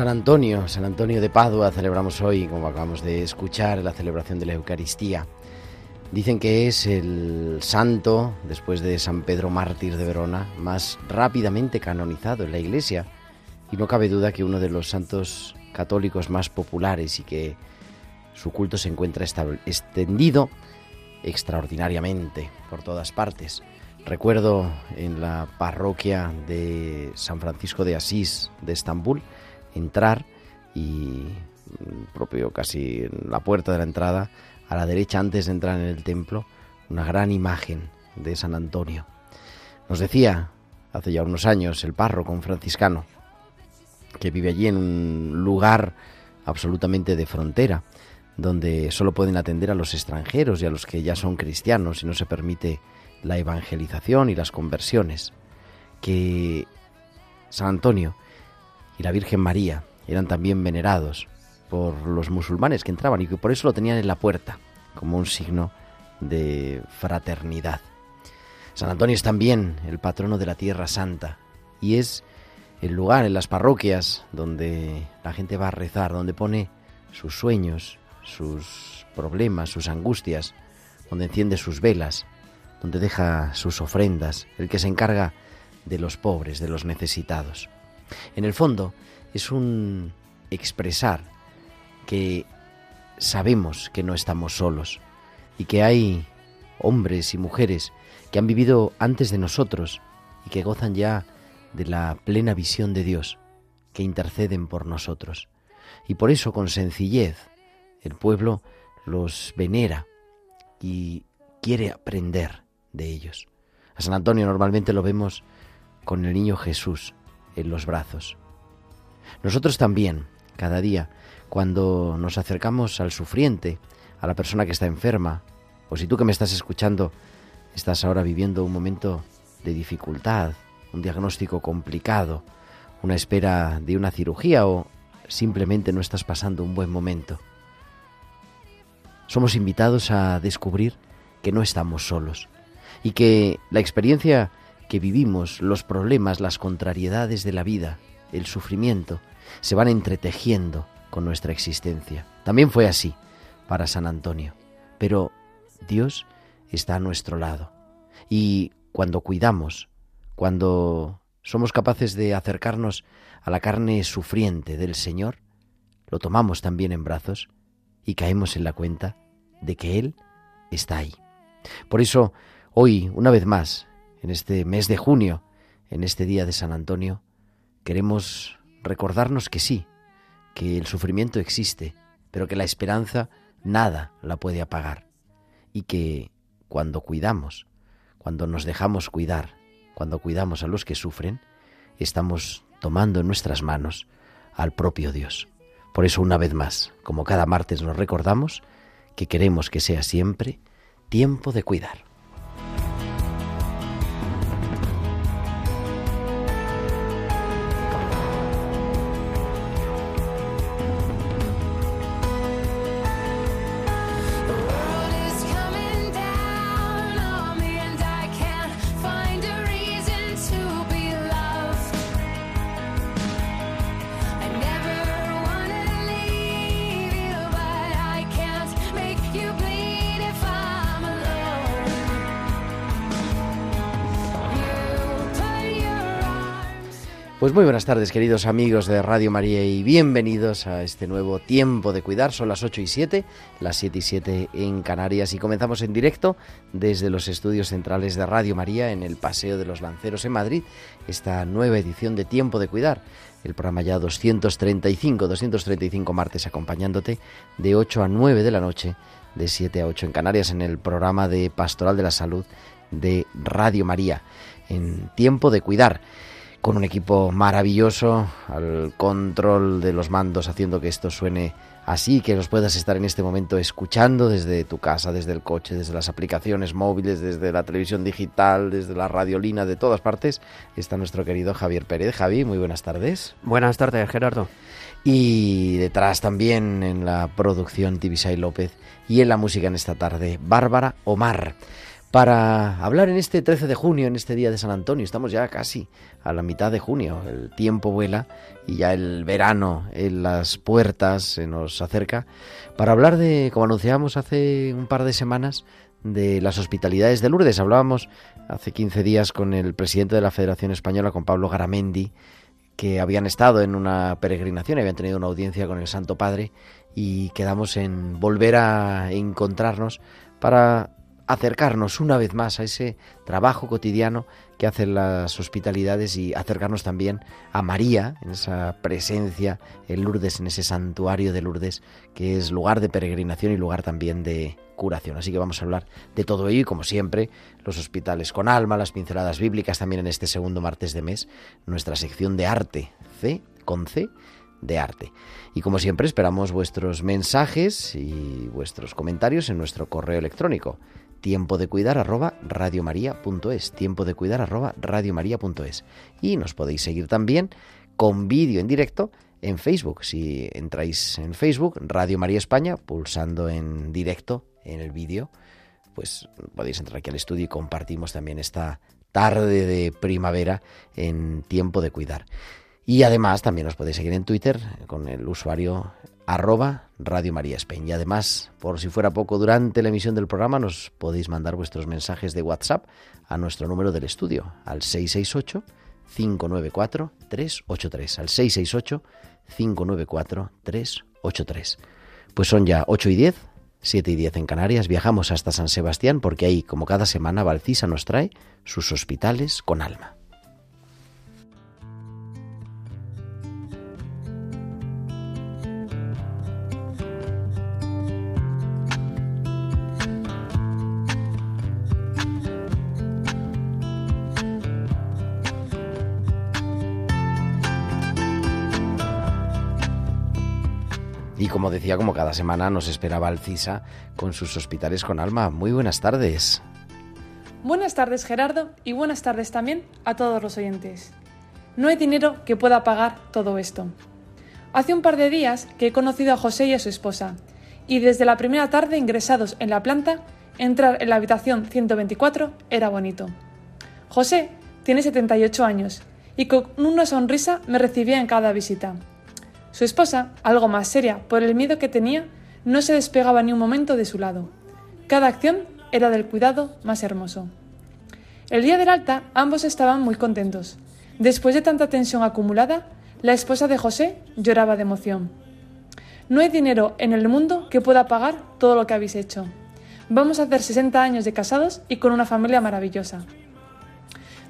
San Antonio, San Antonio de Padua, celebramos hoy, como acabamos de escuchar, la celebración de la Eucaristía. Dicen que es el santo, después de San Pedro Mártir de Verona, más rápidamente canonizado en la Iglesia. Y no cabe duda que uno de los santos católicos más populares y que su culto se encuentra extendido extraordinariamente por todas partes. Recuerdo en la parroquia de San Francisco de Asís de Estambul entrar y mm, propio casi en la puerta de la entrada, a la derecha antes de entrar en el templo, una gran imagen de San Antonio. Nos decía hace ya unos años el párroco, franciscano, que vive allí en un lugar absolutamente de frontera, donde solo pueden atender a los extranjeros y a los que ya son cristianos y no se permite la evangelización y las conversiones, que San Antonio y la Virgen María eran también venerados por los musulmanes que entraban y que por eso lo tenían en la puerta, como un signo de fraternidad. San Antonio es también el patrono de la Tierra Santa y es el lugar en las parroquias donde la gente va a rezar, donde pone sus sueños, sus problemas, sus angustias, donde enciende sus velas, donde deja sus ofrendas, el que se encarga de los pobres, de los necesitados. En el fondo es un expresar que sabemos que no estamos solos y que hay hombres y mujeres que han vivido antes de nosotros y que gozan ya de la plena visión de Dios, que interceden por nosotros. Y por eso con sencillez el pueblo los venera y quiere aprender de ellos. A San Antonio normalmente lo vemos con el niño Jesús en los brazos. Nosotros también, cada día, cuando nos acercamos al sufriente, a la persona que está enferma, o si tú que me estás escuchando estás ahora viviendo un momento de dificultad, un diagnóstico complicado, una espera de una cirugía o simplemente no estás pasando un buen momento. Somos invitados a descubrir que no estamos solos y que la experiencia que vivimos, los problemas, las contrariedades de la vida, el sufrimiento, se van entretejiendo con nuestra existencia. También fue así para San Antonio, pero Dios está a nuestro lado y cuando cuidamos, cuando somos capaces de acercarnos a la carne sufriente del Señor, lo tomamos también en brazos y caemos en la cuenta de que Él está ahí. Por eso, hoy, una vez más, en este mes de junio, en este día de San Antonio, queremos recordarnos que sí, que el sufrimiento existe, pero que la esperanza nada la puede apagar y que cuando cuidamos, cuando nos dejamos cuidar, cuando cuidamos a los que sufren, estamos tomando en nuestras manos al propio Dios. Por eso una vez más, como cada martes nos recordamos, que queremos que sea siempre tiempo de cuidar. Pues muy buenas tardes, queridos amigos de Radio María, y bienvenidos a este nuevo tiempo de cuidar. Son las 8 y 7, las 7 y 7 en Canarias, y comenzamos en directo desde los estudios centrales de Radio María en el Paseo de los Lanceros en Madrid, esta nueva edición de Tiempo de Cuidar, el programa ya 235, 235 martes acompañándote de 8 a 9 de la noche, de 7 a 8 en Canarias, en el programa de Pastoral de la Salud de Radio María, en Tiempo de Cuidar con un equipo maravilloso al control de los mandos, haciendo que esto suene así, que los puedas estar en este momento escuchando desde tu casa, desde el coche, desde las aplicaciones móviles, desde la televisión digital, desde la radiolina, de todas partes. Está nuestro querido Javier Pérez. Javi, muy buenas tardes. Buenas tardes, Gerardo. Y detrás también en la producción Tibisay López y en la música en esta tarde, Bárbara Omar para hablar en este 13 de junio, en este día de San Antonio. Estamos ya casi a la mitad de junio, el tiempo vuela y ya el verano en las puertas se nos acerca, para hablar de, como anunciábamos hace un par de semanas, de las hospitalidades de Lourdes. Hablábamos hace 15 días con el presidente de la Federación Española, con Pablo Garamendi, que habían estado en una peregrinación, habían tenido una audiencia con el Santo Padre y quedamos en volver a encontrarnos para acercarnos una vez más a ese trabajo cotidiano que hacen las hospitalidades y acercarnos también a María, en esa presencia en Lourdes, en ese santuario de Lourdes, que es lugar de peregrinación y lugar también de curación. Así que vamos a hablar de todo ello y como siempre, los hospitales con alma, las pinceladas bíblicas también en este segundo martes de mes, nuestra sección de arte, C con C de arte. Y como siempre esperamos vuestros mensajes y vuestros comentarios en nuestro correo electrónico tiempo de cuidar arroba radiomaria.es, tiempo de cuidar arroba radiomaria.es. Y nos podéis seguir también con vídeo en directo en Facebook. Si entráis en Facebook, Radio María España, pulsando en directo en el vídeo, pues podéis entrar aquí al estudio y compartimos también esta tarde de primavera en tiempo de cuidar. Y además también os podéis seguir en Twitter con el usuario arroba Radio María España. Y además, por si fuera poco, durante la emisión del programa nos podéis mandar vuestros mensajes de WhatsApp a nuestro número del estudio, al 668 594 383. Al 668 594 383. Pues son ya 8 y 10, 7 y 10 en Canarias. Viajamos hasta San Sebastián porque ahí, como cada semana, Valcisa nos trae sus hospitales con alma. Y como decía, como cada semana nos esperaba Alcisa con sus hospitales con alma. Muy buenas tardes. Buenas tardes Gerardo y buenas tardes también a todos los oyentes. No hay dinero que pueda pagar todo esto. Hace un par de días que he conocido a José y a su esposa, y desde la primera tarde ingresados en la planta, entrar en la habitación 124 era bonito. José tiene 78 años y con una sonrisa me recibía en cada visita. Su esposa, algo más seria por el miedo que tenía, no se despegaba ni un momento de su lado. Cada acción era del cuidado más hermoso. El día del alta ambos estaban muy contentos. Después de tanta tensión acumulada, la esposa de José lloraba de emoción. No hay dinero en el mundo que pueda pagar todo lo que habéis hecho. Vamos a hacer 60 años de casados y con una familia maravillosa.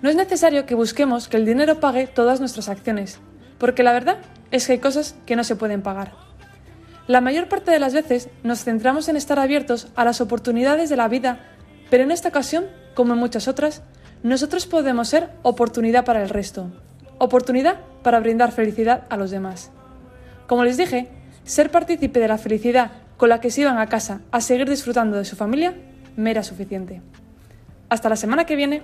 No es necesario que busquemos que el dinero pague todas nuestras acciones, porque la verdad es que hay cosas que no se pueden pagar. La mayor parte de las veces nos centramos en estar abiertos a las oportunidades de la vida, pero en esta ocasión, como en muchas otras, nosotros podemos ser oportunidad para el resto, oportunidad para brindar felicidad a los demás. Como les dije, ser partícipe de la felicidad con la que se iban a casa a seguir disfrutando de su familia me era suficiente. Hasta la semana que viene.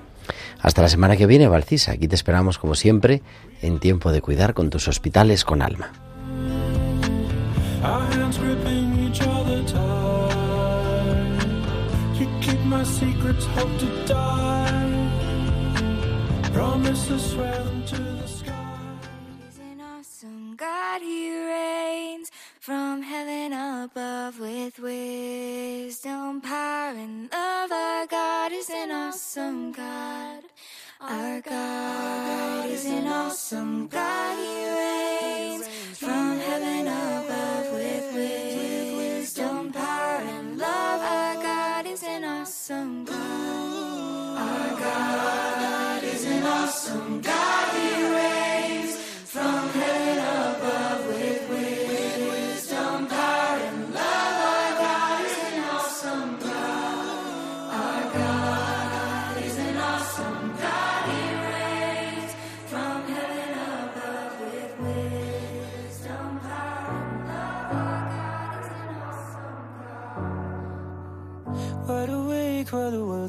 Hasta la semana que viene, Valcisa. Aquí te esperamos como siempre en tiempo de cuidar con tus hospitales con alma. God, he reigns from heaven above with wisdom, power, and love. An awesome God. Our God is an awesome God. He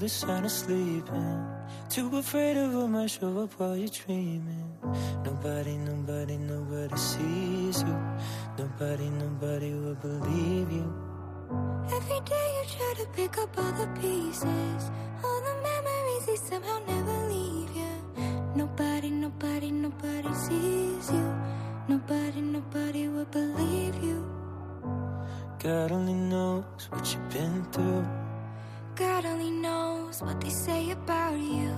while the world is sound asleep and Too afraid of what might show up while you're dreaming Nobody, nobody, nobody sees you Nobody, nobody will believe you Every day you try to pick up all the pieces. All the memories they somehow never leave you. Nobody, nobody, nobody sees you. Nobody, nobody will believe you. God only knows what you've been through God only knows what they say about you.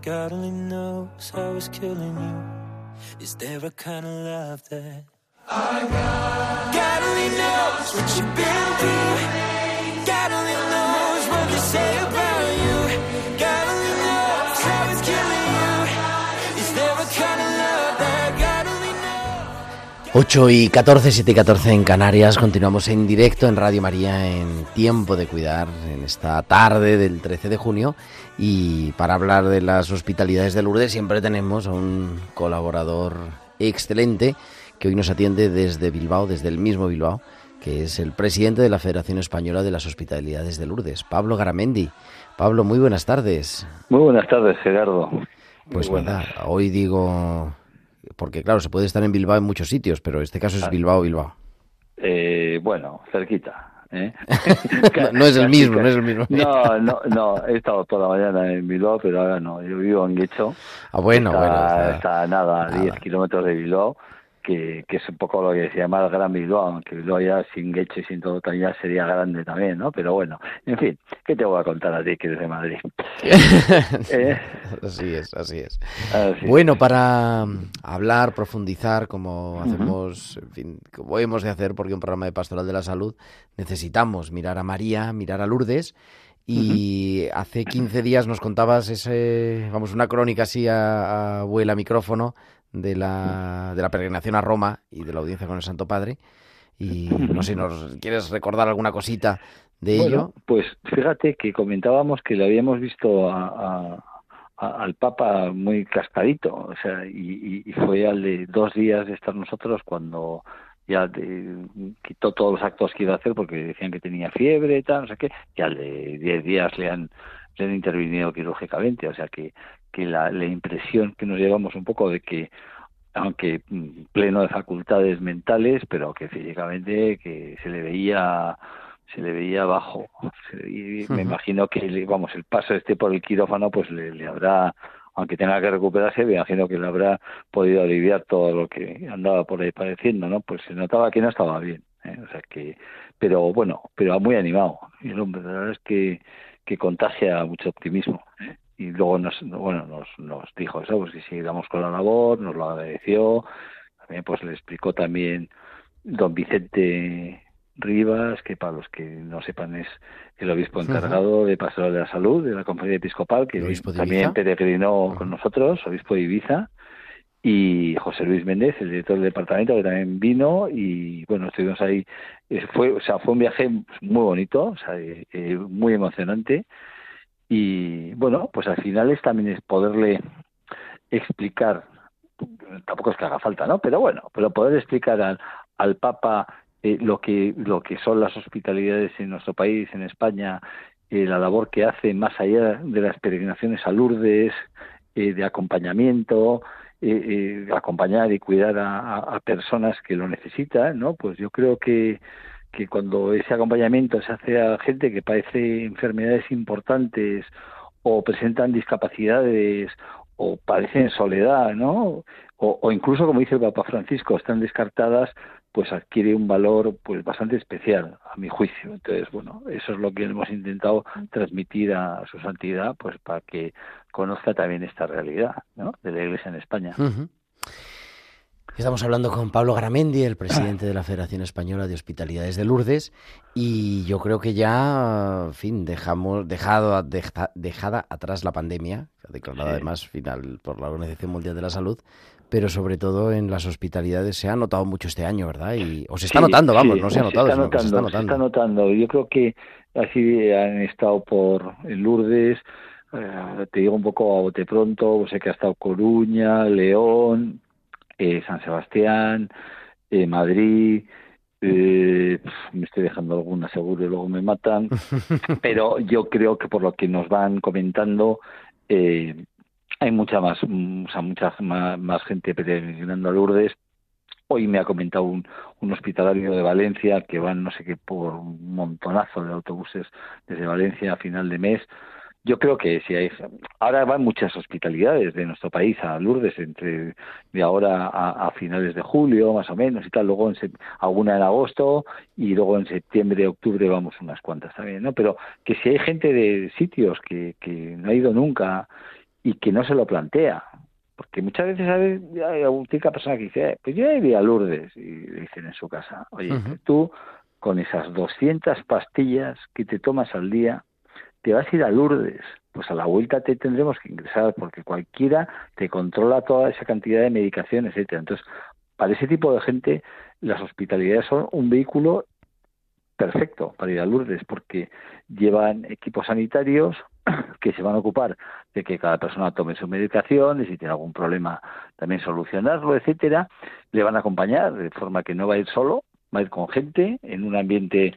God only knows how it's killing you. Is there a kind of love that God only knows what you've been through. God only knows what they say about you 8 y 14, 7 y 14 en Canarias. Continuamos en directo en Radio María en Tiempo de Cuidar en esta tarde del 13 de junio. Y para hablar de las hospitalidades de Lourdes siempre tenemos a un colaborador excelente que hoy nos atiende desde Bilbao, desde el mismo Bilbao, que es el presidente de la Federación Española de las Hospitalidades de Lourdes, Pablo Garamendi. Pablo, muy buenas tardes. Muy buenas tardes, Gerardo. Pues nada, hoy digo, porque claro, se puede estar en Bilbao en muchos sitios, pero este caso es Bilbao, Bilbao. Eh, bueno, cerquita. ¿eh? No, no es el mismo, no es el mismo. No, no, no, he estado toda la mañana en Bilbao, pero ahora no. Yo vivo en Guecho. Ah, bueno, está, bueno. está- nada, a nada. 10 kilómetros de Bilbao, que, que es un poco lo que se llama el Gran Bilbao, aunque Bilbao ya sin Guecho y sin todo ya sería grande también, ¿no? Pero bueno, en fin, ¿qué te voy a contar a ti que eres de Madrid? Eh, Así es, así es. así. Bueno, para mm, hablar, profundizar, como hacemos, en fin, como hemos de hacer, porque un programa de Pastoral de la Salud necesitamos mirar a María, mirar a Lourdes. Y hace 15 días nos contabas ese, vamos, una crónica así a, a vuela micrófono de la, de la peregrinación a Roma y de la audiencia con el Santo Padre. Y no sé, ¿nos quieres recordar alguna cosita de Bueno, ello? pues fíjate que comentábamos que le habíamos visto a, al Papa muy cascadito, o sea, y, y- y fue al de dos días de estar nosotros cuando ya de- quitó todos los actos que iba a hacer porque decían que tenía fiebre y tal, no sé qué, y al de diez días le han, le han intervenido quirúrgicamente, o sea que, que la, la impresión que nos llevamos un poco de que aunque mm, pleno de facultades mentales, pero que físicamente que se le veía se le veía bajo. Se le- y me Ujú. imagino que, vamos, el paso este por el quirófano, pues le, le habrá, aunque tenga que recuperarse, me imagino que le habrá podido aliviar todo lo que andaba por ahí padeciendo, ¿no? Pues se notaba que no estaba bien. ¿eh? O sea que, pero bueno, pero muy animado. Y el hombre, la verdad es que, que contagia mucho optimismo. ¿eh? Y luego nos, bueno, nos, nos dijo eso, pues que sigamos con la labor, nos lo agradeció. También pues le explicó también don Vicente Rivas, que para los que no sepan es el obispo encargado de Pastoral de la Salud de la Conferencia Episcopal, que ¿El obispo de también peregrinó con nosotros, obispo de Ibiza, y José Luis Méndez, el director del departamento, que también vino, y bueno, estuvimos ahí. Eh, Fue, o sea, fue un viaje muy bonito, o sea, eh, eh, muy emocionante, y bueno, pues al final es también es poderle explicar, tampoco es que haga falta, ¿no? Pero bueno, pero poder explicar al, al Papa eh, lo que lo que son las hospitalidades en nuestro país, en España, eh, la labor que hace más allá de las peregrinaciones a Lourdes, eh, de acompañamiento, eh, eh, de acompañar y cuidar a personas que lo necesitan, ¿no? Pues yo creo que que cuando ese acompañamiento se hace a gente que padece enfermedades importantes o presentan discapacidades o padecen soledad, ¿no? O, incluso, como dice el Papa Francisco, están descartadas, pues adquiere un valor pues bastante especial, a mi juicio. Entonces, bueno, eso es lo que hemos intentado transmitir a su santidad, pues para que conozca también esta realidad ¿no? de la Iglesia en España. Estamos hablando con Pablo Garamendi, el presidente de la Federación Española de Hospitalidades de Lourdes, y yo creo que ya, en fin, dejamos, dejado, dejada atrás la pandemia, declarada además final por la Organización Mundial de la Salud, pero sobre todo en las hospitalidades se ha notado mucho este año, ¿verdad? Y, o se está notando, vamos, no se ha notado, se está notando, se está notando. Se está notando. Yo creo que así han estado por Lourdes, eh, te digo un poco a bote pronto, sé que ha estado Coruña, León, eh, San Sebastián, eh, Madrid, eh, me estoy dejando alguna seguro y luego me matan, pero yo creo que por lo que nos van comentando hay mucha más, o sea, mucha más, gente peregrinando a Lourdes. Hoy me ha comentado un, un hospitalario de Valencia que van, no sé qué, por un montonazo de autobuses desde Valencia a final de mes yo creo que si hay ahora van muchas hospitalidades de nuestro país a Lourdes entre de ahora a, finales de julio más o menos y tal luego en, alguna en agosto y luego en septiembre octubre vamos unas cuantas también no pero que si hay gente de sitios que, que no ha ido nunca y que no se lo plantea porque muchas veces hay alguna persona que dice eh, pues yo iría a Lourdes y dicen en su casa oye tú con esas 200 pastillas que te tomas al día te vas a ir a Lourdes, pues a la vuelta te tendremos que ingresar porque cualquiera te controla toda esa cantidad de medicación, etcétera. Entonces, para ese tipo de gente, las hospitalidades son un vehículo perfecto para ir a Lourdes porque llevan equipos sanitarios que se van a ocupar de que cada persona tome su medicación y si tiene algún problema también solucionarlo, etcétera. Le van a acompañar de forma que no va a ir solo, va a ir con gente en un ambiente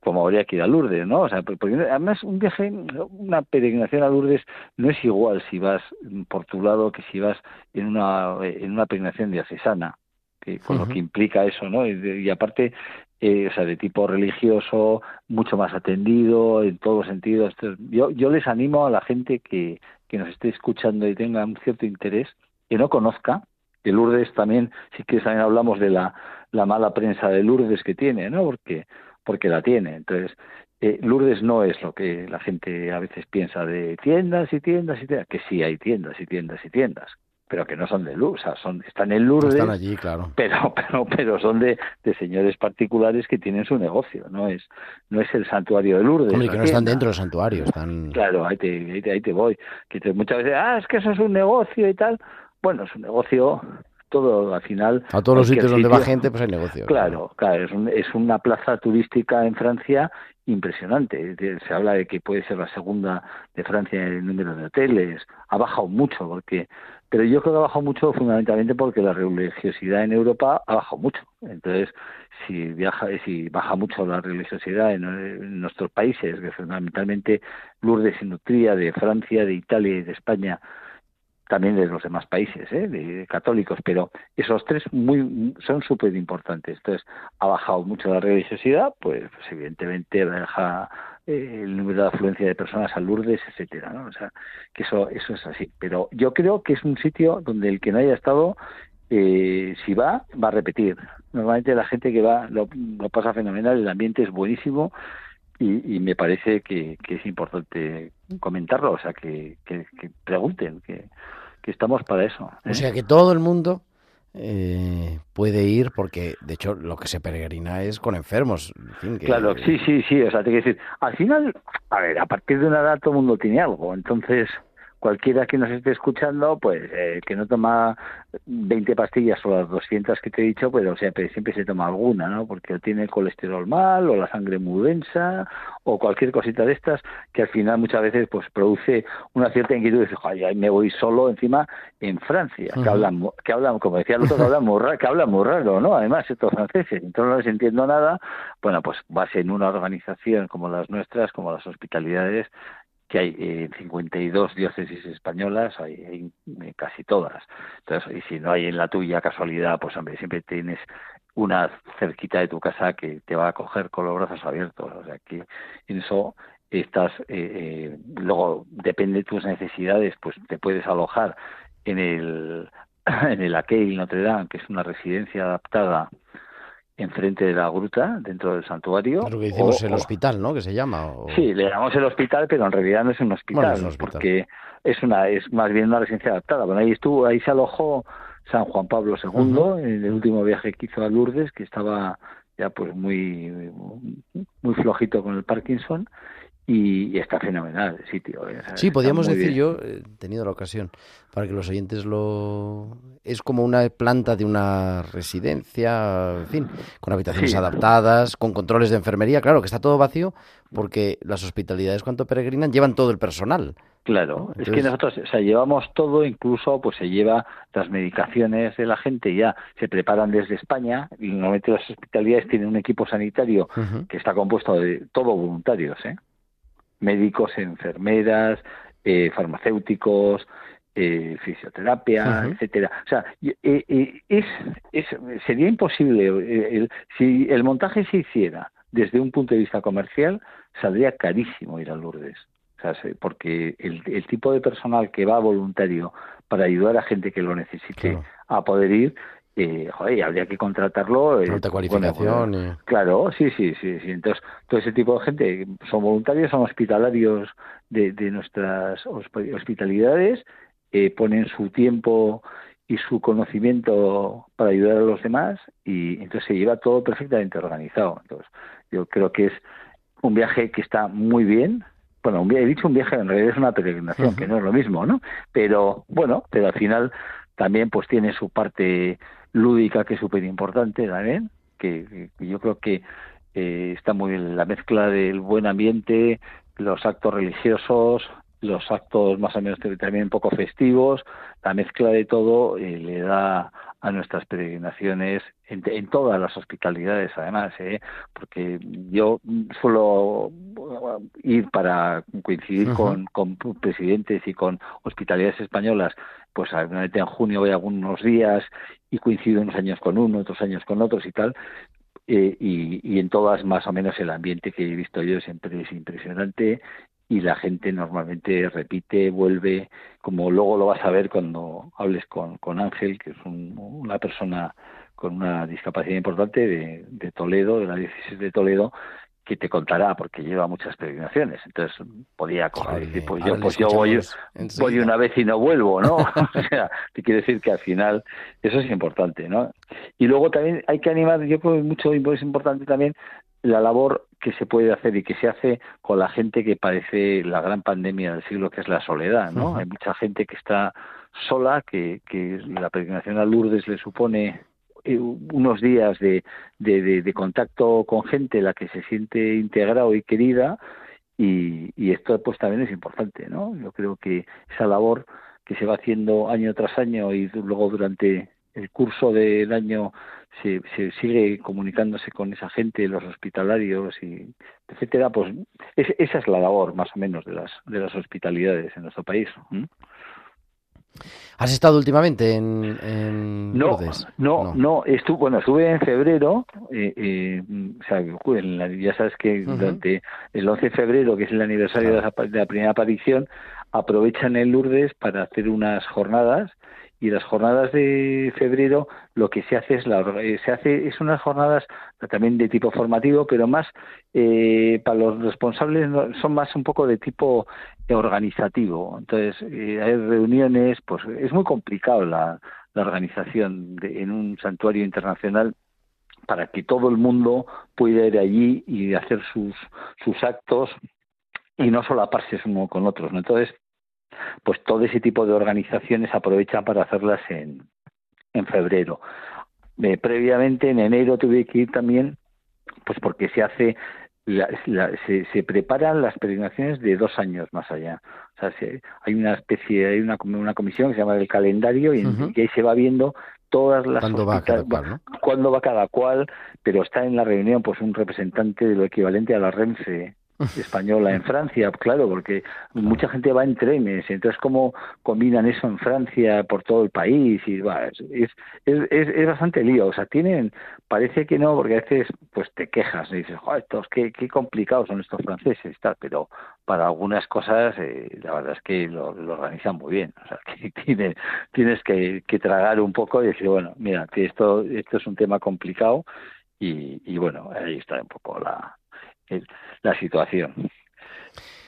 como habría que ir a Lourdes, ¿no? O sea, porque además un viaje, una peregrinación a Lourdes no es igual si vas por tu lado que si vas en una en una peregrinación diocesana, que con lo que implica eso, ¿no? Y, aparte, eh, o sea, de tipo religioso, mucho más atendido en todos los sentidos. Yo yo les animo a la gente que que nos esté escuchando y tenga un cierto interés, que no conozca, que Lourdes también, si quieres también hablamos de la, la mala prensa de Lourdes que tiene, ¿no? Porque porque la tiene. Entonces, eh, Lourdes no es lo que la gente a veces piensa de tiendas y tiendas y tiendas, que sí hay tiendas y tiendas y tiendas, pero que no son de Lourdes, o sea, son, están en Lourdes, están allí, claro. pero, pero, pero son de, de, señores particulares que tienen su negocio, no es, no es el santuario de Lourdes. Hombre, que no están dentro del santuario, están... Claro, ahí te, ahí te, ahí te voy, que muchas veces, ah, es que eso es un negocio y tal, bueno, es un negocio todo al final. A todos los sitios donde va gente, pues hay negocio. Claro, claro, es, es, una plaza turística en Francia impresionante. Se habla de que puede ser la segunda de Francia en el número de hoteles. Ha bajado mucho, porque, pero yo creo que ha bajado mucho fundamentalmente porque la religiosidad en Europa ha bajado mucho. Entonces, si viaja, si baja mucho la religiosidad en, nuestros países, que fundamentalmente Lourdes y nutría de Francia, de Italia y de España también de los demás países, ¿eh? de católicos, pero esos tres muy son súper importantes. Entonces, ha bajado mucho la religiosidad, pues, pues evidentemente baja eh, el número de afluencia de personas a Lourdes, etcétera, ¿no? O sea, que eso, eso es así. Pero yo creo que es un sitio donde el que no haya estado, eh, si va, va a repetir. Normalmente la gente que va lo, pasa fenomenal, el ambiente es buenísimo y, me parece que, es importante comentarlo, o sea, que, que pregunten, que, que estamos para eso. O sea ¿eh? que todo el mundo eh, puede ir porque, de hecho, lo que se peregrina es con enfermos. Claro, sí, sí, sí. O sea, te quiero decir, al final, a ver, a partir de una edad todo el mundo tiene algo. Entonces, cualquiera que nos esté escuchando, pues eh, que no toma 20 pastillas o las 200 que te he dicho, pues o sea, siempre se toma alguna, ¿no? Porque tiene el colesterol mal o la sangre muy densa o cualquier cosita de estas que al final muchas veces pues produce una cierta inquietud. Dices, ay, me voy solo encima en Francia, que hablan, que hablan, como decía el otro, que hablan muy raro, que hablan muy raro, ¿no? Además, estos franceses, entonces no les entiendo nada. Bueno, pues vas en una organización como las nuestras, como las hospitalidades, que hay eh, 52 diócesis españolas, hay, hay, casi todas. Entonces, y si no hay en la tuya casualidad, pues hombre, siempre tienes una cerquita de tu casa que te va a coger con los brazos abiertos. O sea, que en eso estás, eh, eh, luego depende de tus necesidades, pues te puedes alojar en el en el Aquel Notre Dame, que es una residencia adaptada enfrente de la gruta, dentro del santuario. Lo que hicimos o- el hospital, ¿no? Que se llama. o- Sí, le llamamos el hospital, pero en realidad no es un hospital, Bueno, es un hospital. porque es una es más bien una residencia adaptada. Bueno, ahí estuvo, ahí se alojó San Juan Pablo II en el último viaje que hizo a Lourdes, que estaba ya pues muy muy flojito con el Parkinson y, y está fenomenal el sitio. ¿eh? O sea, Sí, podríamos decir, bien. yo he tenido la ocasión, para que los oyentes lo... Es como una planta de una residencia, en fin, con habitaciones Sí. adaptadas, con controles de enfermería, claro, que está todo vacío porque las hospitalidades cuando peregrinan llevan todo el personal. Claro, es que nosotros, o sea, llevamos todo, incluso pues se lleva las medicaciones de la gente, ya se preparan desde España, y normalmente las hospitalidades tienen un equipo sanitario que está compuesto de todo voluntarios, ¿eh? Médicos, enfermeras, eh, farmacéuticos, eh, fisioterapia, etcétera. O sea, eh, es, es, sería imposible, el- si el montaje se hiciera desde un punto de vista comercial, saldría carísimo ir a Lourdes. O sea, se- porque el, el tipo de personal que va voluntario para ayudar a gente que lo necesite Claro. a poder ir, eh, joder, y habría que contratarlo. eh, Alta bueno, cualificación. y- Claro, sí, sí, sí, sí. Entonces, todo ese tipo de gente son voluntarios, son hospitalarios de, de nuestras hosp- hospitalidades, eh, ponen su tiempo y su conocimiento para ayudar a los demás y entonces se lleva todo perfectamente organizado. Entonces, yo creo que es un viaje que está muy bien. Bueno, un viaje, he dicho un viaje, en realidad es una peregrinación, que no es lo mismo, ¿no? Pero bueno, pero al final también pues tiene su parte lúdica que es súper importante también, que, que yo creo que eh, está muy bien la mezcla del buen ambiente, los actos religiosos, los actos más o menos también un poco festivos, la mezcla de todo eh, le da a nuestras peregrinaciones en, en todas las hospitalidades además, ¿eh? porque yo suelo ir para coincidir con presidentes y con hospitalidades españolas, pues en junio voy algunos días y coincido unos años con uno, otros años con otros y tal, eh, y, y en todas más o menos el ambiente que he visto yo siempre es impresionante y la gente normalmente repite, vuelve, como luego lo vas a ver cuando hables con, con Ángel, que es un- una persona con una discapacidad importante de, de Toledo, de la diócesis de Toledo, que te contará porque lleva muchas peregrinaciones. Entonces podía coger decir, pues yo, pues yo voy, una vez y no vuelvo, ¿no? o sea, te quiere decir que al final eso es importante, ¿no? Y luego también hay que animar, yo creo que mucho es importante también la labor que se puede hacer y que se hace con la gente que padece la gran pandemia del siglo, que es la soledad, ¿no? Hay mucha gente que está sola, que, que la peregrinación a Lourdes le supone unos días de, de, contacto con gente en la que se siente integrado y querida y, y esto pues también es importante, ¿no? Yo creo que esa labor que se va haciendo año tras año y luego durante el curso del año se, se sigue comunicándose con esa gente, los hospitalarios y etcétera, pues es- esa es la labor más o menos de las de las hospitalidades en nuestro país. ¿Has estado últimamente en, en No, Lourdes? no, no, estuve, bueno, estuve en febrero, eh, eh, o sea, en la- ya sabes que durante el 11 de febrero, que es el aniversario de, la, de la primera aparición, aprovechan el Lourdes para hacer unas jornadas y las jornadas de febrero lo que se hace es la eh, se hace es unas jornadas también de tipo formativo pero más eh, para los responsables son más un poco de tipo organizativo entonces eh, hay reuniones pues es muy complicado la, la organización de- en un santuario internacional para que todo el mundo pueda ir allí y hacer sus sus actos y no solaparse uno con otros ¿no? entonces pues todo ese tipo de organizaciones aprovechan para hacerlas en, en febrero. Eh, previamente, en enero, tuve que ir también, pues porque se hace, la- la- se, se preparan las peregrinaciones de dos años más allá. O sea, se- hay una especie, hay una, una comisión que se llama el calendario y, ahí se va viendo todas las ¿Cuándo va cada cual, no? cuándo va cada cual, pero está en la reunión pues un representante de lo equivalente a la Renfe española en Francia, claro, porque mucha gente va en trenes, entonces cómo combinan eso en Francia por todo el país y es, es, es, bastante lío, o sea, tienen, parece que no, porque a veces pues te quejas y dices, joder, estos, qué, qué complicados son estos franceses tal, pero para algunas cosas eh, la verdad es que lo, organizan muy bien, o sea, que tiene, tienes que, tragar un poco y decir, bueno, mira, que esto, esto es un tema complicado y, y bueno, ahí está un poco la, la situación.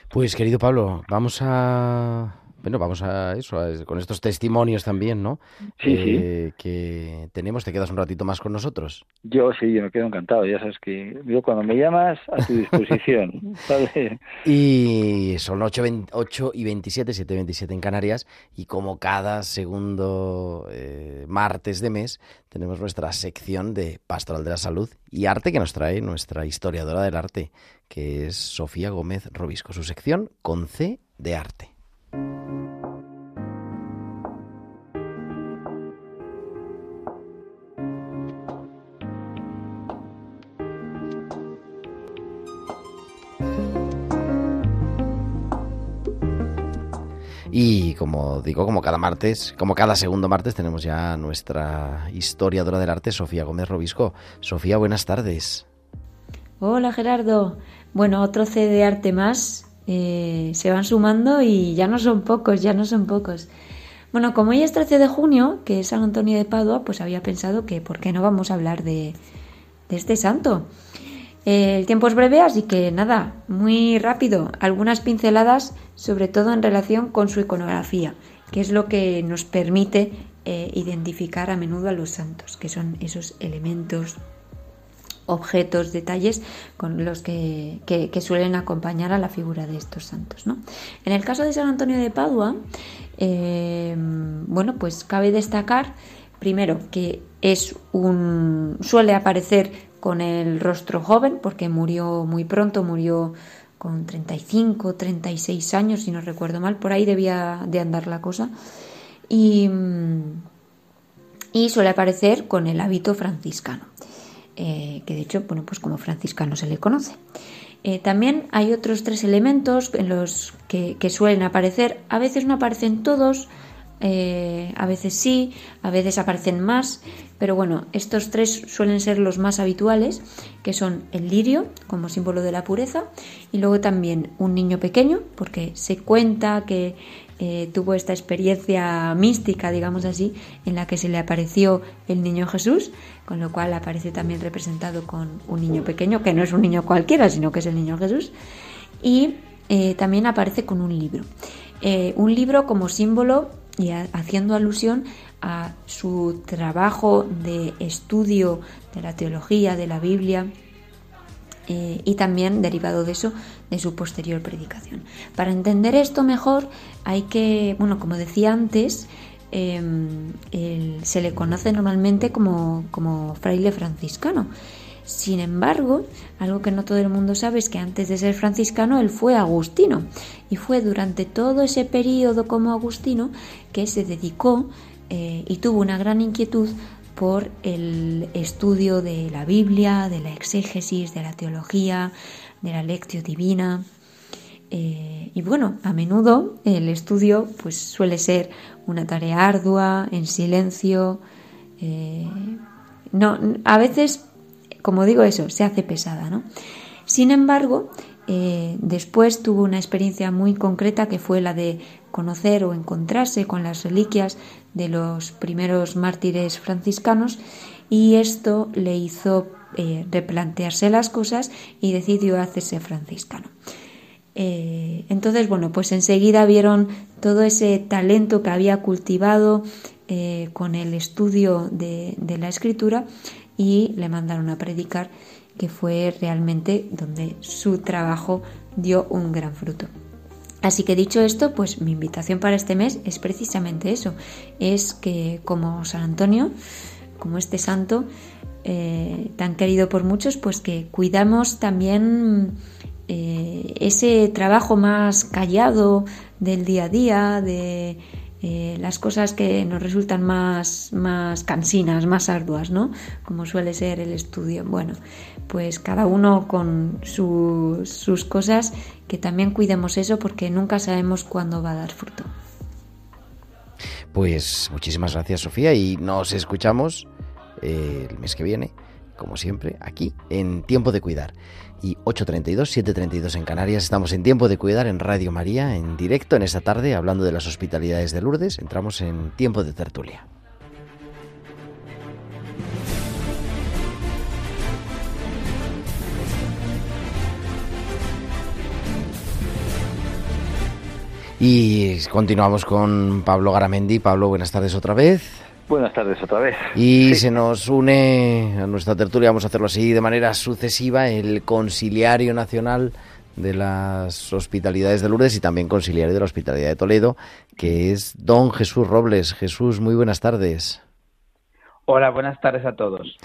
Pues querido Pablo, vamos a bueno, vamos a eso, a- con estos testimonios también, ¿no? Sí, Eh, Que tenemos, te quedas un ratito más con nosotros. Yo sí, yo me quedo encantado. Ya sabes que yo cuando me llamas a tu disposición. ¿sabes? Y son 8, y 27, 7 y 27 en Canarias. Y como cada segundo eh, martes de mes, tenemos nuestra sección de Pastoral de la Salud y Arte que nos trae nuestra historiadora del arte, que es Sofía Gómez Robisco. Su sección con C de arte. Y como digo, como cada martes, como cada segundo martes, tenemos ya nuestra historiadora del arte, Sofía Gómez Robisco. Sofía, buenas tardes. Hola Gerardo. Bueno, otro C de arte más. eh, se van sumando y ya no son pocos, ya no son pocos. Bueno, como hoy es 13 de junio, que es San Antonio de Padua, pues había pensado que por qué no vamos a hablar de, de este santo. Eh, el tiempo es breve, así que nada, muy rápido. Algunas pinceladas, sobre todo en relación con su iconografía, que es lo que nos permite eh, identificar a menudo a los santos, que son esos elementos objetos, detalles con los que, que- suelen acompañar a la figura de estos santos. ¿no? En el caso de San Antonio de Padua, eh, bueno, pues cabe destacar primero que es un suele aparecer con el rostro joven porque murió muy pronto, murió con 35, 36 años, si no recuerdo mal, por ahí debía de andar la cosa. Y, mm, y suele aparecer con el hábito franciscano, eh, que de hecho, bueno, pues como franciscano se le conoce. Eh, también hay otros tres elementos en los que, suelen aparecer, a veces no aparecen todos, eh, a veces sí, a veces aparecen más, pero bueno, estos tres suelen ser los más habituales, que son el lirio como símbolo de la pureza y luego también un niño pequeño, porque se cuenta que eh, tuvo esta experiencia mística, digamos así, en la que se le apareció el niño Jesús, con lo cual aparece también representado con un niño pequeño, que no es un niño cualquiera, sino que es el niño Jesús, y eh, también aparece con un libro. Eh, un libro como símbolo y haciendo alusión a su trabajo de estudio de la teología, de la Biblia, eh, y también derivado de eso de su posterior predicación. Para entender esto mejor hay que, bueno, como decía antes, el- se le conoce normalmente como, como fraile franciscano. Sin embargo, algo que no todo el mundo sabe es que antes de ser franciscano él fue agustino y fue durante todo ese periodo como agustino que se dedicó eh, y tuvo una gran inquietud por el estudio de la Biblia, de la exégesis, de la teología, de la lectio divina. Eh, y bueno, a menudo el estudio pues suele ser una tarea ardua, en silencio. eh, no, a veces, como digo eso, se hace pesada, ¿no? Sin embargo, después tuvo una experiencia muy concreta que fue la de conocer o encontrarse con las reliquias de los primeros mártires franciscanos y esto le hizo eh, replantearse las cosas y decidió hacerse franciscano. Eh, entonces, bueno, pues enseguida vieron todo ese talento que había cultivado eh, con el estudio de, de la escritura y le mandaron a predicar, que fue realmente donde su trabajo dio un gran fruto. Así que dicho esto, pues mi invitación para este mes es precisamente eso, es que como San Antonio, como este santo eh, tan querido por muchos, pues que cuidamos también eh, ese trabajo más callado del día a día, de eh, las cosas que nos resultan más, más cansinas, más arduas, ¿no? Como suele ser el estudio. Bueno, pues cada uno con su- sus cosas, que también cuidemos eso porque nunca sabemos cuándo va a dar fruto. Pues muchísimas gracias, Sofía, y nos escuchamos eh, el mes que viene, como siempre, aquí en Tiempo de Cuidar. Y 8.32, 7.32 en Canarias, estamos en Tiempo de Cuidar en Radio María, en directo en esta tarde, hablando de las hospitalidades de Lourdes, entramos en Tiempo de Tertulia. Y continuamos con Pablo Garamendi. Pablo, buenas tardes otra vez. Buenas tardes otra vez. Y se nos une a nuestra tertulia, vamos a hacerlo así de manera sucesiva, el conciliario nacional de las hospitalidades de Lourdes y también conciliario de la hospitalidad de Toledo, que es don Jesús Robles. Jesús, muy buenas tardes. Hola, buenas tardes a todos.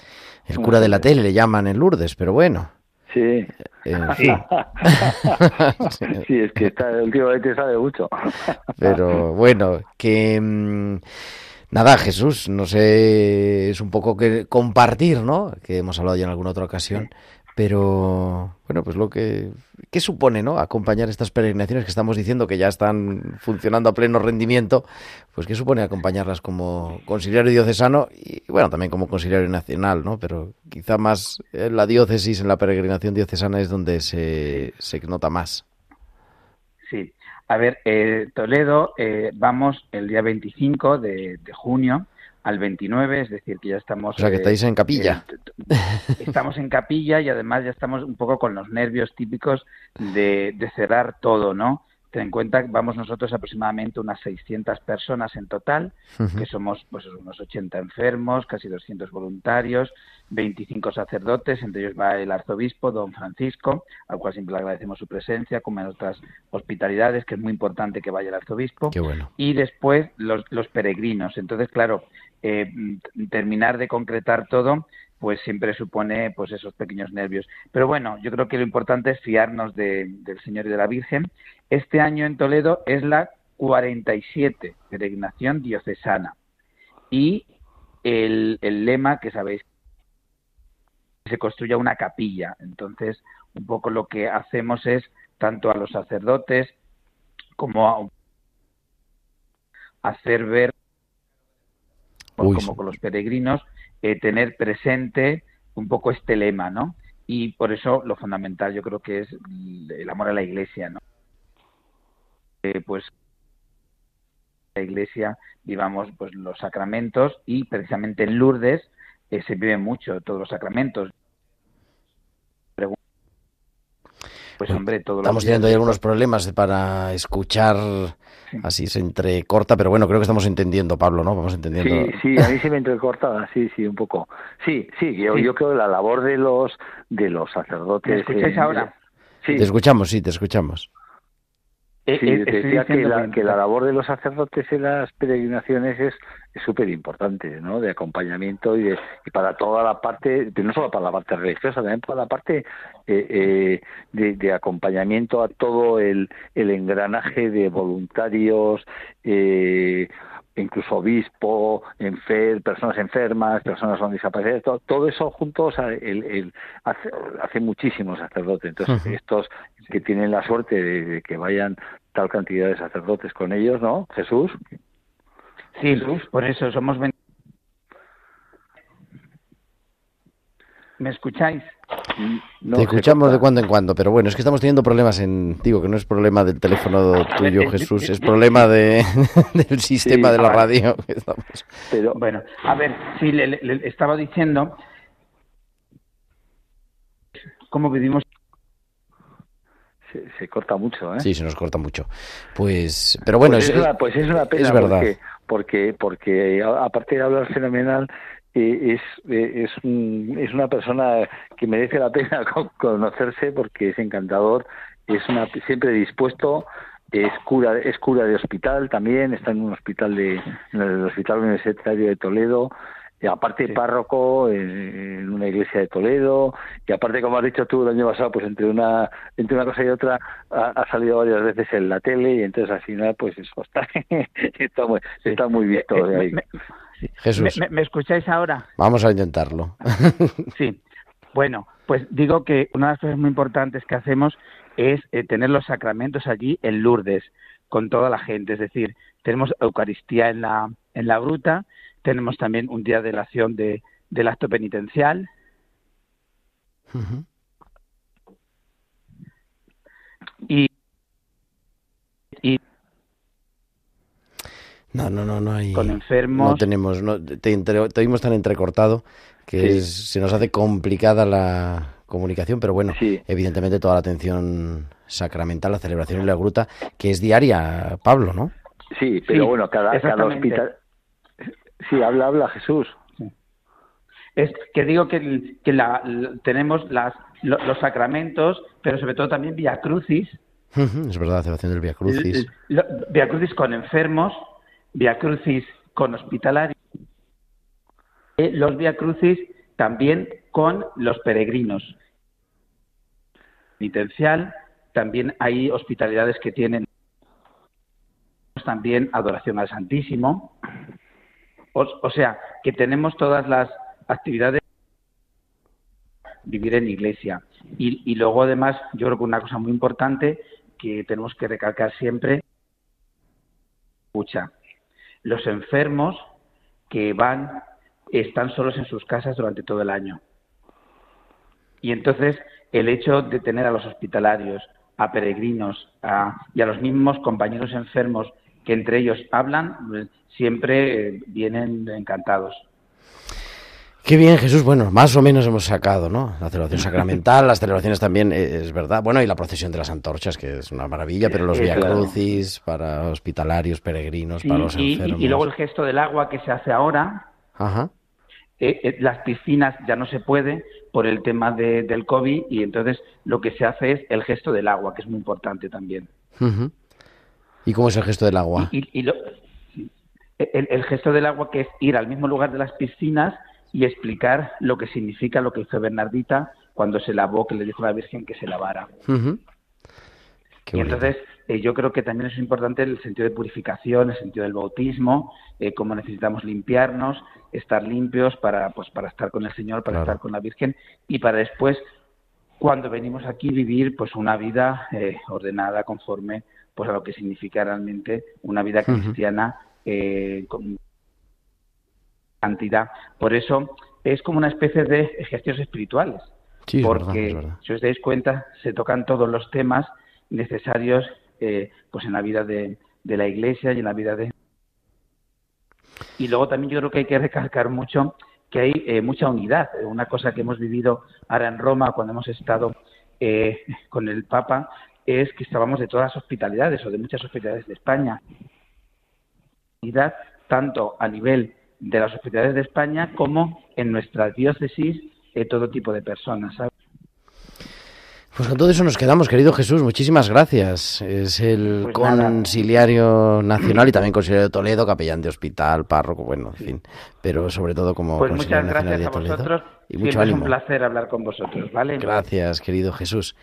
El cura de la tele le llaman en Lourdes, pero bueno. Sí. En Sí. fin. sí, es que está, últimamente sabe mucho. Pero bueno, que mm, nada, Jesús, no sé, es un poco que compartir, ¿no? Que hemos hablado ya en alguna otra ocasión, pero bueno, pues lo que ¿qué supone, ¿no? Acompañar estas peregrinaciones que estamos diciendo que ya están funcionando a pleno rendimiento, pues qué supone acompañarlas como conciliario diocesano y bueno, también como conciliario nacional, ¿no? Pero quizá más en la diócesis, en la peregrinación diocesana es donde se, se nota más. Sí. A ver, eh, Toledo, eh, vamos el día 25 de, de junio al 29, es decir, que ya estamos... O sea, que eh, estáis en capilla. eh, estamos en capilla y además ya estamos un poco con los nervios típicos de, de cerrar todo, ¿no? Ten en cuenta que vamos nosotros aproximadamente unas 600 personas en total, que somos pues unos 80 enfermos, casi 200 voluntarios, 25 sacerdotes, entre ellos va el arzobispo, don Francisco, al cual siempre le agradecemos su presencia, como en otras hospitalidades, que es muy importante que vaya el arzobispo Qué bueno. y después los, los peregrinos. Entonces, claro, eh, terminar de concretar todo, pues siempre supone pues esos pequeños nervios. Pero bueno, yo creo que lo importante es fiarnos de- del Señor y de la Virgen. Este año en Toledo es la 47 peregrinación diocesana y el, el lema que sabéis se construya una capilla. Entonces, un poco lo que hacemos es tanto a los sacerdotes como a hacer ver Uy, como con los peregrinos eh, tener presente un poco este lema, ¿no? Y por eso lo fundamental yo creo que es el amor a la Iglesia, ¿no? Eh, pues la Iglesia vivamos pues los sacramentos y precisamente en Lourdes eh, se vive mucho todos los sacramentos. Pues hombre, todos los Estamos teniendo ahí algunos problemas para escuchar, así se entrecorta, pero bueno, creo que estamos entendiendo, Pablo, ¿no? Vamos entendiendo. Sí, sí, a mí se me entrecortaba, sí, sí, un poco. Sí, sí, yo, Sí. yo creo que la labor de los de los sacerdotes. ¿Me escucháis eh, ahora? Sí, Te escuchamos, sí, te escuchamos. Eh, sí, eh, decía que la, que la labor de los sacerdotes en las peregrinaciones es es súper importante, ¿no? De acompañamiento y, de, y para toda la parte, no solo para la parte religiosa, también para la parte eh, eh, de, de acompañamiento a todo el, el engranaje de voluntarios, eh, incluso obispo, enfer, personas enfermas, personas con discapacidad, todo, todo eso junto, o sea, el, el- hace, hace muchísimos sacerdotes. Entonces, estos que tienen la suerte de, de que vayan tal cantidad de sacerdotes con ellos, ¿no? Jesús. Sí, por eso somos ¿Me escucháis? No, te escuchamos de cuando en cuando, pero bueno, es que estamos teniendo problemas en. Digo que no es problema del teléfono tuyo, Jesús, es problema de, del sistema Sí, de la radio. que estamos- Pero, Bueno, a ver, sí, le, le- le estaba diciendo cómo vivimos. se, se corta mucho, ¿eh? Sí, se nos corta mucho. Pues, pero bueno, pues, es, es una, pues es una pena es verdad. porque porque porque a- aparte de hablar fenomenal es eh, es un- es una persona que merece la pena co- conocerse porque es encantador es una siempre dispuesto es cura es cura de hospital también está en un hospital de en el hospital universitario de Toledo y aparte Sí. párroco en, en una iglesia de Toledo y aparte como has dicho tú el año pasado pues entre una entre una cosa y otra ha, ha salido varias veces en la tele y entonces al final pues eso está está muy está muy visto Eh, de ahí. Me, Jesús, me- me escucháis ahora? vamos a intentarlo. Sí. Bueno, pues digo que una de las cosas muy importantes que hacemos es eh, tener los sacramentos allí en Lourdes con toda la gente, es decir, tenemos Eucaristía en la en la gruta, tenemos también un día de la acción de, del acto penitencial y No, no, no, no hay. con enfermos. No tenemos, no, te, entre- te oímos tan entrecortado que Sí. es- se nos hace complicada la comunicación, pero bueno, Sí. evidentemente toda la atención sacramental, la celebración en la gruta, que es diaria, Pablo, ¿no? Sí, pero Sí, bueno, cada, cada hospital... Sí, habla, habla Jesús. Es que digo que, que la- la- tenemos las, lo- los sacramentos, pero sobre todo también Via Crucis, Es verdad, la celebración del Via Crucis. Via Crucis con enfermos, Via Crucis con hospitalarios, eh, los Via Crucis también con los peregrinos. Penitencial, también hay hospitalidades que tienen también adoración al Santísimo. O, sea, que tenemos todas las actividades vivir en iglesia. Y, y luego, además, yo creo que una cosa muy importante que tenemos que recalcar siempre, escucha, los enfermos que van están solos en sus casas durante todo el año. Y entonces, el hecho de tener a los hospitalarios, a peregrinos a- y a los mismos compañeros enfermos que entre ellos hablan, pues, siempre eh, vienen encantados. Qué bien, Jesús. Bueno, más o menos hemos sacado, ¿no? La celebración sacramental, las celebraciones también, eh, es verdad. Bueno, y la procesión de las antorchas, que es una maravilla, pero los Eh, Via claro. Crucis para hospitalarios, peregrinos, para los y- enfermos. y luego el gesto del agua que se hace ahora, Ajá. eh, eh, las piscinas ya no se puede por el tema de- del COVID y entonces lo que se hace es el gesto del agua, que es muy importante también. ¿Y cómo es el gesto del agua? Y, y lo- el, el gesto del agua que es ir al mismo lugar de las piscinas y explicar lo que significa lo que hizo Bernardita cuando se lavó, que le dijo a la Virgen que se lavara. Y entonces eh, yo creo que también es importante el sentido de purificación, el sentido del bautismo, eh, cómo necesitamos limpiarnos, estar limpios para, pues, para estar con el Señor, para Claro. estar con la Virgen y para después, cuando venimos aquí, vivir pues una vida eh, ordenada conforme pues a lo que significa realmente una vida cristiana eh, con cantidad. Por eso es como una especie de ejercicios espirituales Sí, es verdad, porque es verdad. si os dais cuenta se tocan todos los temas necesarios eh, pues en la vida de, de la iglesia y en la vida de y luego también yo creo que hay que recalcar mucho que hay eh, mucha unidad una cosa que hemos vivido ahora en Roma cuando hemos estado eh, con el Papa es que estábamos de todas las hospitalidades o de muchas hospitalidades de España unidad tanto a nivel de las hospitalidades de España como en nuestra diócesis eh, todo tipo de personas ¿sabes? Pues con todo eso nos quedamos, querido Jesús. Muchísimas gracias. Es el Pues conciliario nacional y también conciliario de Toledo, capellán de hospital, párroco, bueno, en fin. Pero sobre todo como Pues conciliario muchas nacional gracias a de Toledo. vosotros. Y mucho es un ánimo. placer hablar con vosotros, ¿vale? Gracias, querido Jesús.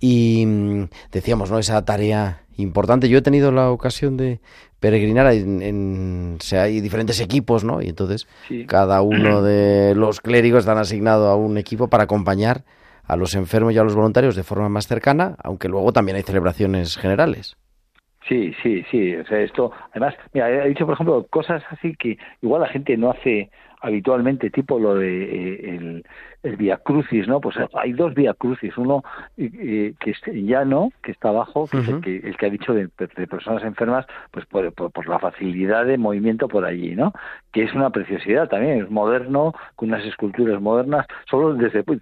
Y mm, decíamos, ¿no? Esa tarea importante. Yo he tenido la ocasión de peregrinar en, en- o sea, hay diferentes equipos, ¿no? Y entonces Sí. cada uno de los clérigos están asignados a un equipo para acompañar a los enfermos y a los voluntarios de forma más cercana, aunque luego también hay celebraciones generales. Sí, sí, sí. O sea, esto, además, mira, he dicho, por ejemplo, cosas así que igual la gente no hace habitualmente, tipo lo de eh, el, el Via Crucis, ¿no? Pues hay dos Via Crucis, uno eh, eh, que es llano, que está abajo, que es el que, el que ha dicho de, de personas enfermas, pues por, por, por la facilidad de movimiento por allí, ¿no? Que es una preciosidad también, es moderno, con unas esculturas modernas, solo desde, pues,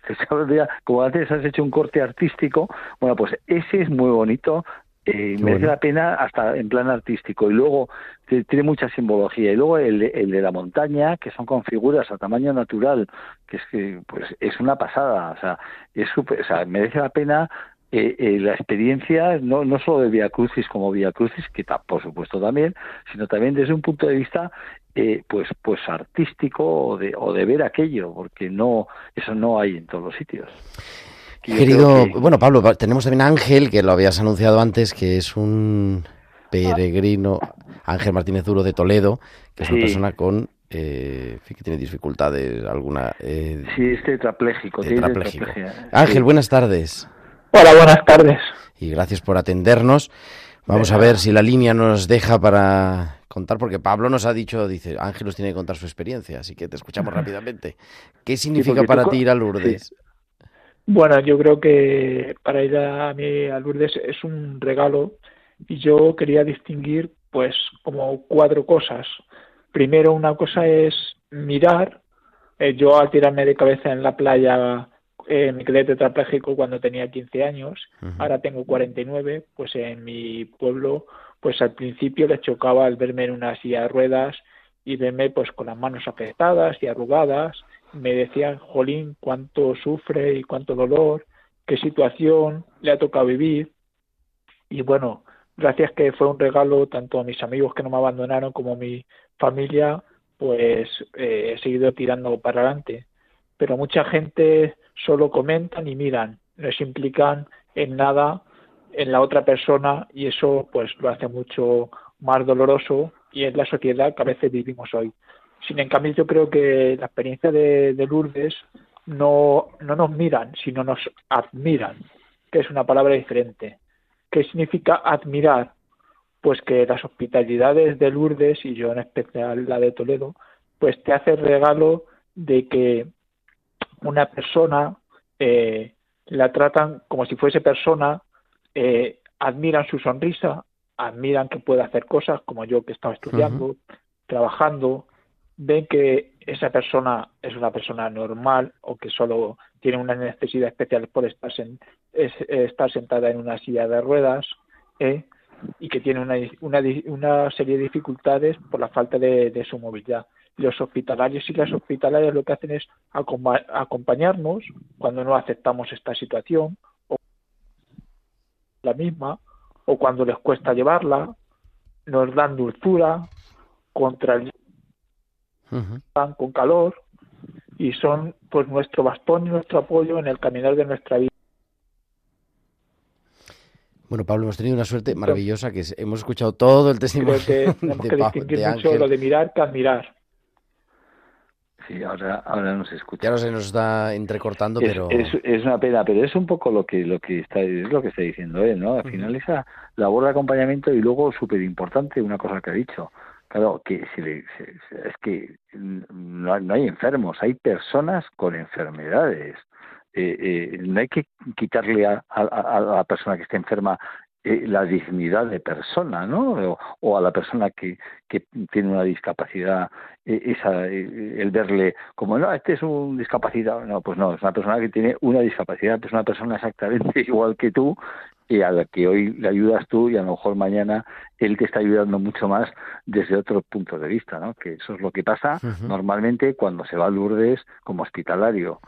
como antes has hecho un corte artístico, bueno, pues ese es muy bonito, eh, merece bueno. la pena hasta en plan artístico. Y luego tiene mucha simbología. Y luego el, de- el de la montaña que son con figuras a tamaño natural que es que pues es una pasada. O sea es súper- o sea merece la pena eh, eh, la experiencia no no solo de Via Crucis como Via Crucis que por supuesto también sino también desde un punto de vista eh, pues pues artístico o de o de ver aquello porque no eso no hay en todos los sitios Querido, que- bueno, Pablo, tenemos también a Ángel, que lo habías anunciado antes, que es un peregrino, Ángel Martínez Duro de Toledo, que es una persona con, eh, que tiene dificultades alguna. eh, sí es tetrapléjico tetrapléjico. Ángel, Sí. buenas tardes Hola, buenas tardes. y gracias por atendernos. Vamos a ver si la línea nos deja para contar, porque Pablo nos ha dicho, dice, Ángel nos tiene que contar su experiencia, así que te escuchamos rápidamente. ¿Qué significa para ti ir a Lourdes? Bueno, yo creo que para ir a mí a Lourdes es un regalo y yo quería distinguir pues como cuatro cosas. Primero, una cosa es mirar. Eh, yo al tirarme de cabeza en la playa eh, me quedé tetrapléjico cuando tenía 15 años, ahora tengo 49, pues en mi pueblo, pues al principio les chocaba al verme en una silla de ruedas y verme pues con las manos afectadas y arrugadas, me decían, Jolín, cuánto sufre y cuánto dolor, qué situación le ha tocado vivir. Y bueno, gracias que fue un regalo tanto a mis amigos que no me abandonaron como a mi familia, pues eh, he seguido tirando para adelante. Pero mucha gente solo comentan y miran, no se implican en nada en la otra persona y eso pues lo hace mucho más doloroso y es la sociedad que a veces vivimos hoy. Sin en cambio, yo creo que la experiencia de, de Lourdes no, no nos miran, sino nos admiran, que es una palabra diferente. ¿Qué significa admirar? Pues que las hospitalidades de Lourdes, y yo en especial la de Toledo, pues te hace el regalo de que una persona eh, la tratan como si fuese persona, eh, admiran su sonrisa, admiran que puede hacer cosas como yo que estaba estudiando, trabajando, ven que esa persona es una persona normal o que solo tiene una necesidad especial por estar, estar sentada en una silla de ruedas ¿eh? y que tiene una, una, una, serie de dificultades por la falta de, de, su movilidad. Los hospitalarios y las hospitalarias lo que hacen es acompañarnos cuando no aceptamos esta situación o la misma o cuando les cuesta llevarla, nos dan dulzura contra el van con calor y son pues nuestro bastón y nuestro apoyo en el caminar de nuestra vida. Bueno, Pablo, hemos tenido una suerte maravillosa que hemos escuchado todo el testimonio que tenemos de, que distinguir de mucho Ángel. lo de mirar que admirar. Sí, ahora, ahora no se escucha. Ya no se nos está entrecortando, es, pero es, es, una pena, pero es un poco lo que lo que está es lo que está diciendo él, ¿no? Al final esa labor de acompañamiento y luego súper importante una cosa que ha dicho, Claro, que le, es que no, no, hay enfermos, hay personas con enfermedades. Eh, eh, no hay que quitarle a, a, a, la persona que está enferma eh, la dignidad de persona, ¿no? O, a la persona que, que, tiene una discapacidad, esa, el verle como, no, este es un discapacitado. No, pues no, es una persona que tiene una discapacidad, es una persona exactamente igual que tú y a la que hoy le ayudas tú y a lo mejor mañana él te está ayudando mucho más desde otro punto de vista, ¿no? Que eso es lo que pasa uh -huh. normalmente cuando se va a Lourdes como hospitalario,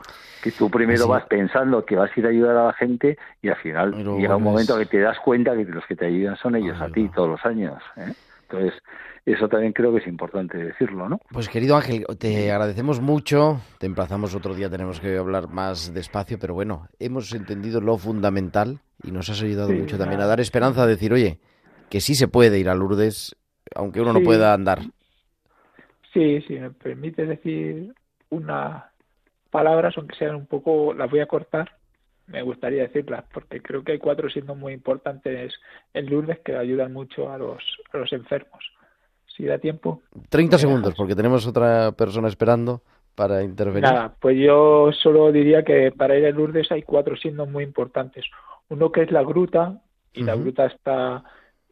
que tú primero sí. vas pensando que vas a ir a ayudar a la gente y al final Pero llega un momento que te das cuenta que los que te ayudan son ellos ah, a ti todos los años, ¿eh? Entonces, eso también creo que es importante decirlo, ¿no? Pues querido Ángel, te agradecemos mucho, te emplazamos otro día, tenemos que hablar más despacio, pero bueno, hemos entendido lo fundamental y nos has ayudado sí, mucho también a dar esperanza, a decir, oye, que sí se puede ir a Lourdes, aunque uno sí. no pueda andar. Sí, si me permite decir unas palabras, aunque sean un poco, las voy a cortar, me gustaría decirlas, porque creo que hay cuatro signos muy importantes en Lourdes que ayudan mucho a los, a los enfermos. Si da tiempo. 30 segundos, porque tenemos otra persona esperando para intervenir. Nada, pues yo solo diría que para ir a Lourdes hay cuatro signos muy importantes. Uno que es la gruta, y uh -huh. la gruta está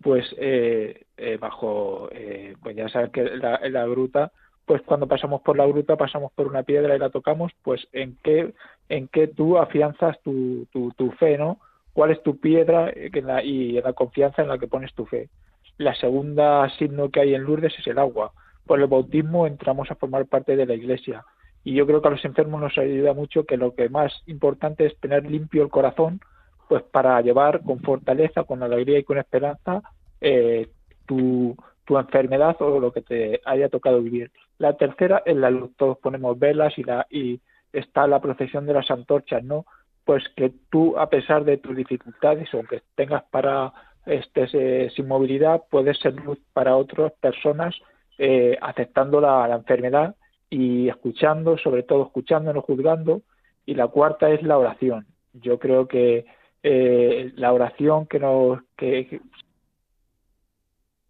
pues eh, eh, bajo, eh, pues ya sabes que la, la gruta pues cuando pasamos por la gruta pasamos por una piedra y la tocamos, pues en qué, en qué tú afianzas tu, tu, tu fe, ¿no? ¿Cuál es tu piedra en y la confianza en la que pones tu fe? La segunda signo que hay en Lourdes es el agua. Por el bautismo entramos a formar parte de la iglesia. Y yo creo que a los enfermos nos ayuda mucho que lo que más importante es tener limpio el corazón, pues para llevar con fortaleza, con alegría y con esperanza eh, tu, tu enfermedad o lo que te haya tocado vivir. La tercera es la luz. Todos ponemos velas y, la, y está la procesión de las antorchas, ¿no? Pues que tú, a pesar de tus dificultades, aunque tengas para estés eh, sin movilidad, puedes ser luz para otras personas eh, aceptando la, enfermedad y escuchando, sobre todo escuchando, no juzgando. Y la cuarta es la oración. Yo creo que eh, la oración que nos que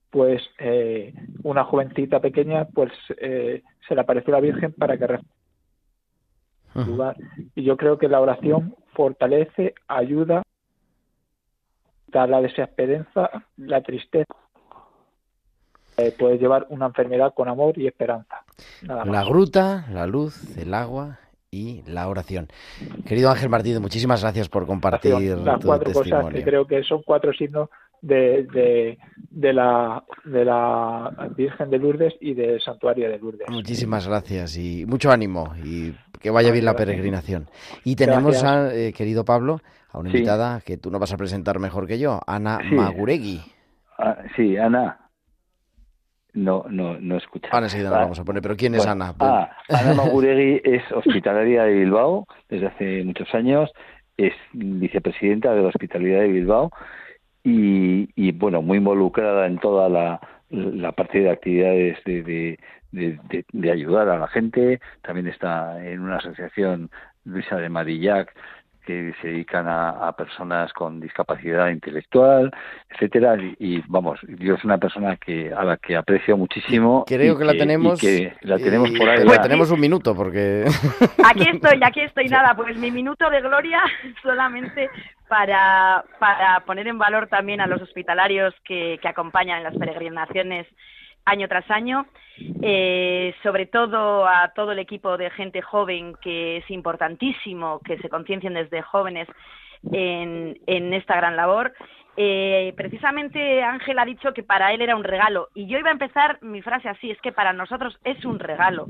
pues eh, una jovencita pequeña pues eh, se le apareció la Virgen para que. Lugar y yo creo que la oración fortalece ayuda da la desesperanza la tristeza eh, puede llevar una enfermedad con amor y esperanza Nada la gruta la luz el agua y la oración. Querido Ángel Martínez, muchísimas gracias por compartir las tu cuatro cosas testimonio. que creo que son cuatro signos de, de, de la de la Virgen de Lourdes y del Santuario de Lourdes. Muchísimas gracias y mucho ánimo y que vaya bien la peregrinación. Y tenemos, a, eh, querido Pablo, a una Sí. invitada que tú no vas a presentar mejor que yo, Ana Sí. Maguregui. Ah, sí, Ana. No, no, no escucha. Ahora enseguida Ah, vamos a poner, pero ¿quién es Ana? Pues- Ah, Ana Maguregui es hospitalaria de Bilbao desde hace muchos años, es vicepresidenta de la hospitalidad de Bilbao y, y, bueno, muy involucrada en toda la, la parte de actividades de, de, de- de- ayudar a la gente. También está en una asociación, Luisa de Marillac, que se dedican a, a personas con discapacidad intelectual, etcétera y, y, vamos yo es una persona que a la que aprecio muchísimo Creo y que la tenemos. y que la tenemos y- por ahí tenemos un minuto porque. Aquí estoy, aquí estoy, nada, pues mi minuto de gloria solamente para, para poner en valor también a los hospitalarios que, que acompañan en las peregrinaciones año tras año, eh, sobre todo a todo el equipo de gente joven que es importantísimo que se conciencien desde jóvenes en, esta gran labor. Eh, precisamente Ángel ha dicho que para él era un regalo y yo iba a empezar mi frase así, es que para nosotros es un regalo.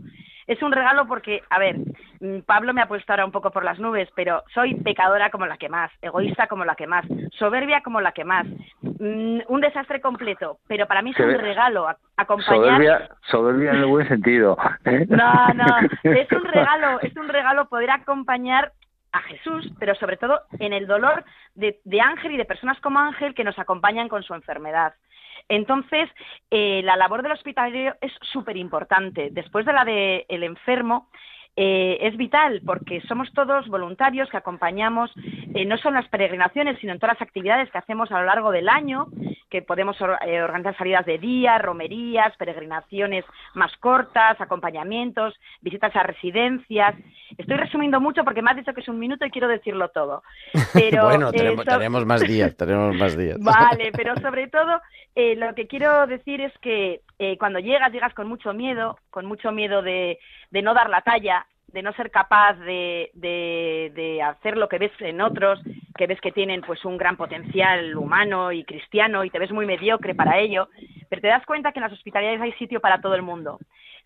Es un regalo porque, a ver, mm, Pablo me ha puesto ahora un poco por las nubes, pero soy pecadora como la que más, egoísta como la que más, soberbia como la que más, mm, un desastre completo, pero para mí es un regalo acompañar soberbia soberbia en el buen sentido ¿eh? no, no, es un regalo, es un regalo poder acompañar a Jesús, pero sobre todo en el dolor de, de Ángel y de personas como Ángel que nos acompañan con su enfermedad. Entonces, eh, la labor del hospitalario es súper importante. Después de la del el enfermo, eh, es vital porque somos todos voluntarios que acompañamos eh, no solo en las peregrinaciones, sino en todas las actividades que hacemos a lo largo del año, que podemos or- eh, organizar salidas de día, romerías, peregrinaciones más cortas, acompañamientos, visitas a residencias. Estoy resumiendo mucho porque me has dicho que es un minuto y quiero decirlo todo. Pero, bueno, eh, tenemos, tenemos más días, tenemos más días. Vale, pero sobre todo eh, lo que quiero decir es que cuando llegas, llegas con mucho miedo, con mucho miedo de, de no dar la talla, de no ser capaz de, de, de hacer lo que ves en otros, que ves que tienen pues un gran potencial humano y cristiano y te ves muy mediocre para ello, pero te das cuenta que en las hospitalidades hay sitio para todo el mundo.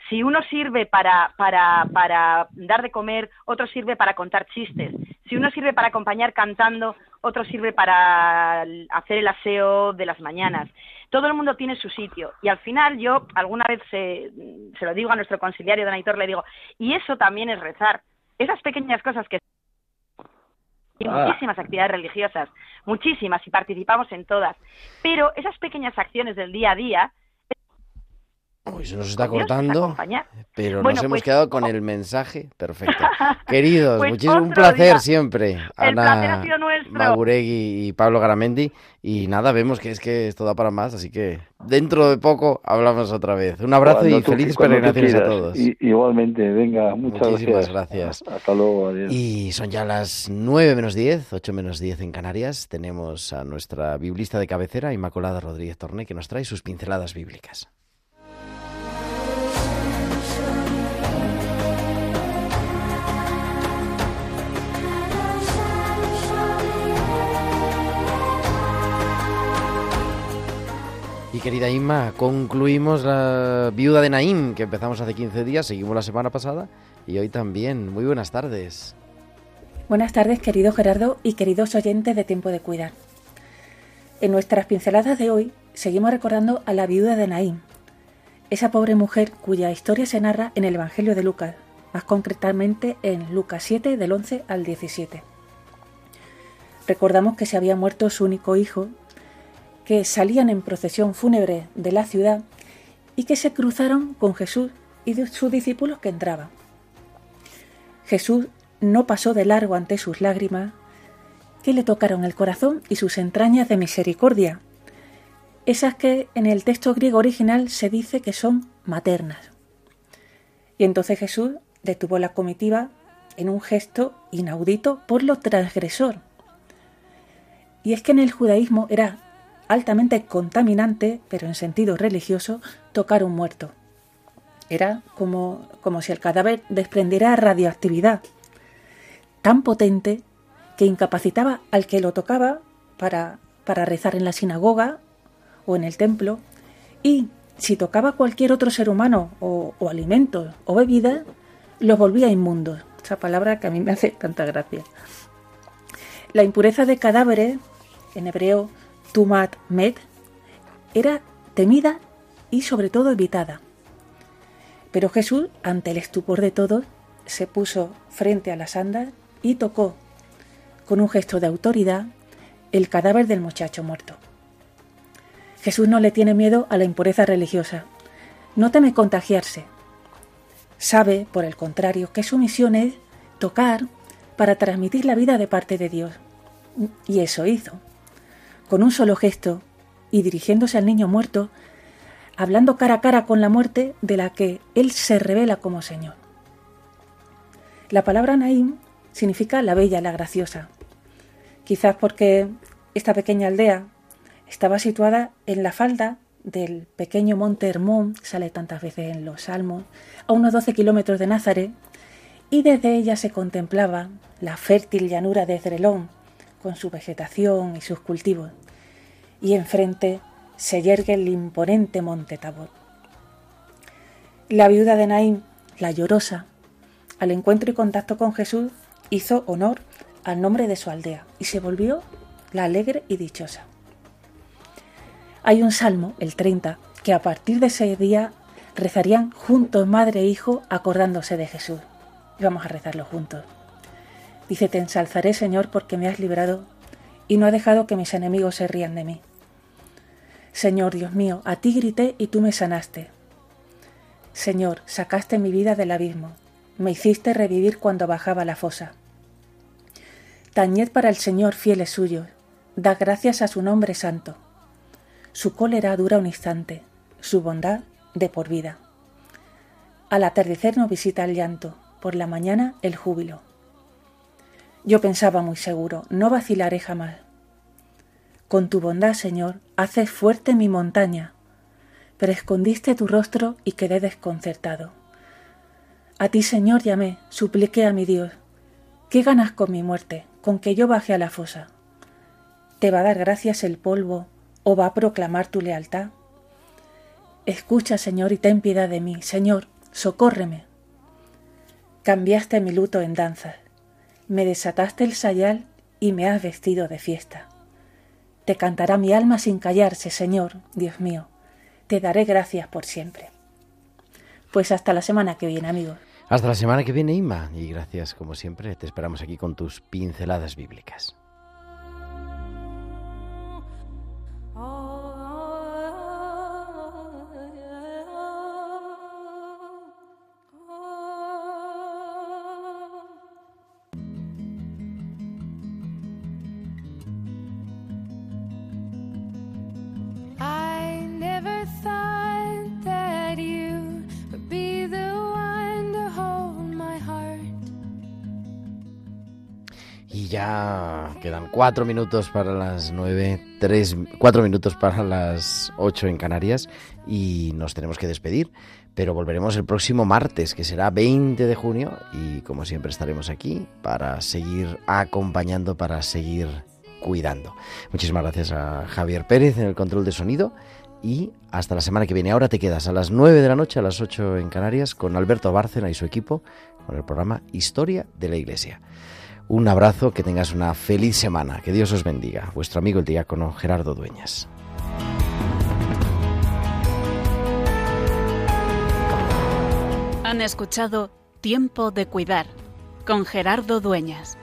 Si uno sirve para, para, para dar de comer, otro sirve para contar chistes. Si uno sirve para acompañar cantando, otro sirve para hacer el aseo de las mañanas. Todo el mundo tiene su sitio. Y al final yo alguna vez se, se lo digo a nuestro conciliario don Aitor, le digo, y eso también es rezar. Esas pequeñas cosas que y Ah. muchísimas actividades religiosas, muchísimas, y participamos en todas. Pero esas pequeñas acciones del día a día Uy, se nos está cortando, pero Bueno, nos hemos pues- quedado con el mensaje perfecto. Queridos, Pues muchísimo, un placer día. siempre. El Ana. Maguregui y Pablo Garamendi. Y nada, vemos que es que esto da para más, así que dentro de poco hablamos otra vez. Un abrazo Cuando y tú- felices peregrinaciones a todos. Igualmente venga muchas Muchísimas gracias. gracias. hasta luego adiós. Y son ya las 9 menos 10, 8 menos 10 en Canarias. Tenemos a nuestra biblista de cabecera, Inmaculada Rodríguez Torné, que nos trae sus pinceladas bíblicas. Y querida Inma, concluimos la viuda de Naim, que empezamos hace 15 días, seguimos la semana pasada y hoy también. Muy buenas tardes. Buenas tardes, querido Gerardo y queridos oyentes de Tiempo de Cuidar. En nuestras pinceladas de hoy seguimos recordando a la viuda de Naín, esa pobre mujer cuya historia se narra en el Evangelio de Lucas, más concretamente en Lucas 7 del 11 al 17. Recordamos que se había muerto su único hijo, que salían en procesión fúnebre de la ciudad y que se cruzaron con Jesús y sus discípulos que entraban. Jesús no pasó de largo ante sus lágrimas, que le tocaron el corazón y sus entrañas de misericordia, esas que en el texto griego original se dice que son maternas. Y entonces Jesús detuvo la comitiva en un gesto inaudito por lo transgresor. Y es que en el judaísmo era altamente contaminante, pero en sentido religioso, tocar un muerto. Era como, como si el cadáver desprendiera radioactividad. tan potente que incapacitaba al que lo tocaba para, para rezar en la sinagoga o en el templo y si tocaba cualquier otro ser humano o, o alimento o bebida, los volvía inmundos. Esa palabra que a mí me hace tanta gracia. La impureza de cadáveres, en hebreo tumat met, era temida y sobre todo evitada. Pero Jesús, ante el estupor de todos, se puso frente a las andas y tocó, con un gesto de autoridad, el cadáver del muchacho muerto. Jesús no le tiene miedo a la impureza religiosa, no teme contagiarse. Sabe, por el contrario, que su misión es tocar para transmitir la vida de parte de Dios. Y eso hizo. Con un solo gesto, y dirigiéndose al niño muerto, hablando cara a cara con la muerte de la que él se revela como Señor. La palabra Naim significa la bella, la graciosa. Quizás porque esta pequeña aldea estaba situada en la falda del pequeño monte Hermón, que sale tantas veces en los Salmos, a unos 12 kilómetros de Nazaret, y desde ella se contemplaba la fértil llanura de Zrelón, con su vegetación y sus cultivos, y enfrente se yergue el imponente monte Tabor. La viuda de Naim, la llorosa, al encuentro y contacto con Jesús, hizo honor al nombre de su aldea y se volvió la alegre y dichosa. Hay un salmo, el 30, que a partir de ese día rezarían juntos madre e hijo acordándose de Jesús. Y vamos a rezarlo juntos. Dice, te ensalzaré Señor porque me has librado y no ha dejado que mis enemigos se rían de mí. Señor Dios mío, a ti grité y tú me sanaste. Señor, sacaste mi vida del abismo, me hiciste revivir cuando bajaba la fosa. Tañed para el Señor fieles suyos, da gracias a su nombre santo. Su cólera dura un instante, su bondad de por vida. Al atardecer no visita el llanto, por la mañana el júbilo. Yo pensaba muy seguro, no vacilaré jamás. Con tu bondad, Señor, haces fuerte mi montaña, pero escondiste tu rostro y quedé desconcertado. A ti, Señor, llamé, supliqué a mi Dios. ¿Qué ganas con mi muerte, con que yo baje a la fosa? ¿Te va a dar gracias el polvo o va a proclamar tu lealtad? Escucha, Señor, y ten piedad de mí. Señor, socórreme. Cambiaste mi luto en danzas, me desataste el sayal y me has vestido de fiesta. Te cantará mi alma sin callarse, Señor, Dios mío. Te daré gracias por siempre. Pues hasta la semana que viene, amigos. Hasta la semana que viene, Inma. Y gracias, como siempre, te esperamos aquí con tus pinceladas bíblicas. Cuatro minutos para las nueve, tres, cuatro minutos para las ocho en Canarias y nos tenemos que despedir. Pero volveremos el próximo martes, que será 20 de junio, y como siempre estaremos aquí para seguir acompañando, para seguir cuidando. Muchísimas gracias a Javier Pérez en el control de sonido y hasta la semana que viene. Ahora te quedas a las 9 de la noche, a las 8 en Canarias, con Alberto Bárcena y su equipo, con el programa Historia de la Iglesia. Un abrazo, que tengas una feliz semana, que Dios os bendiga. Vuestro amigo el diácono Gerardo Dueñas. Han escuchado Tiempo de Cuidar con Gerardo Dueñas.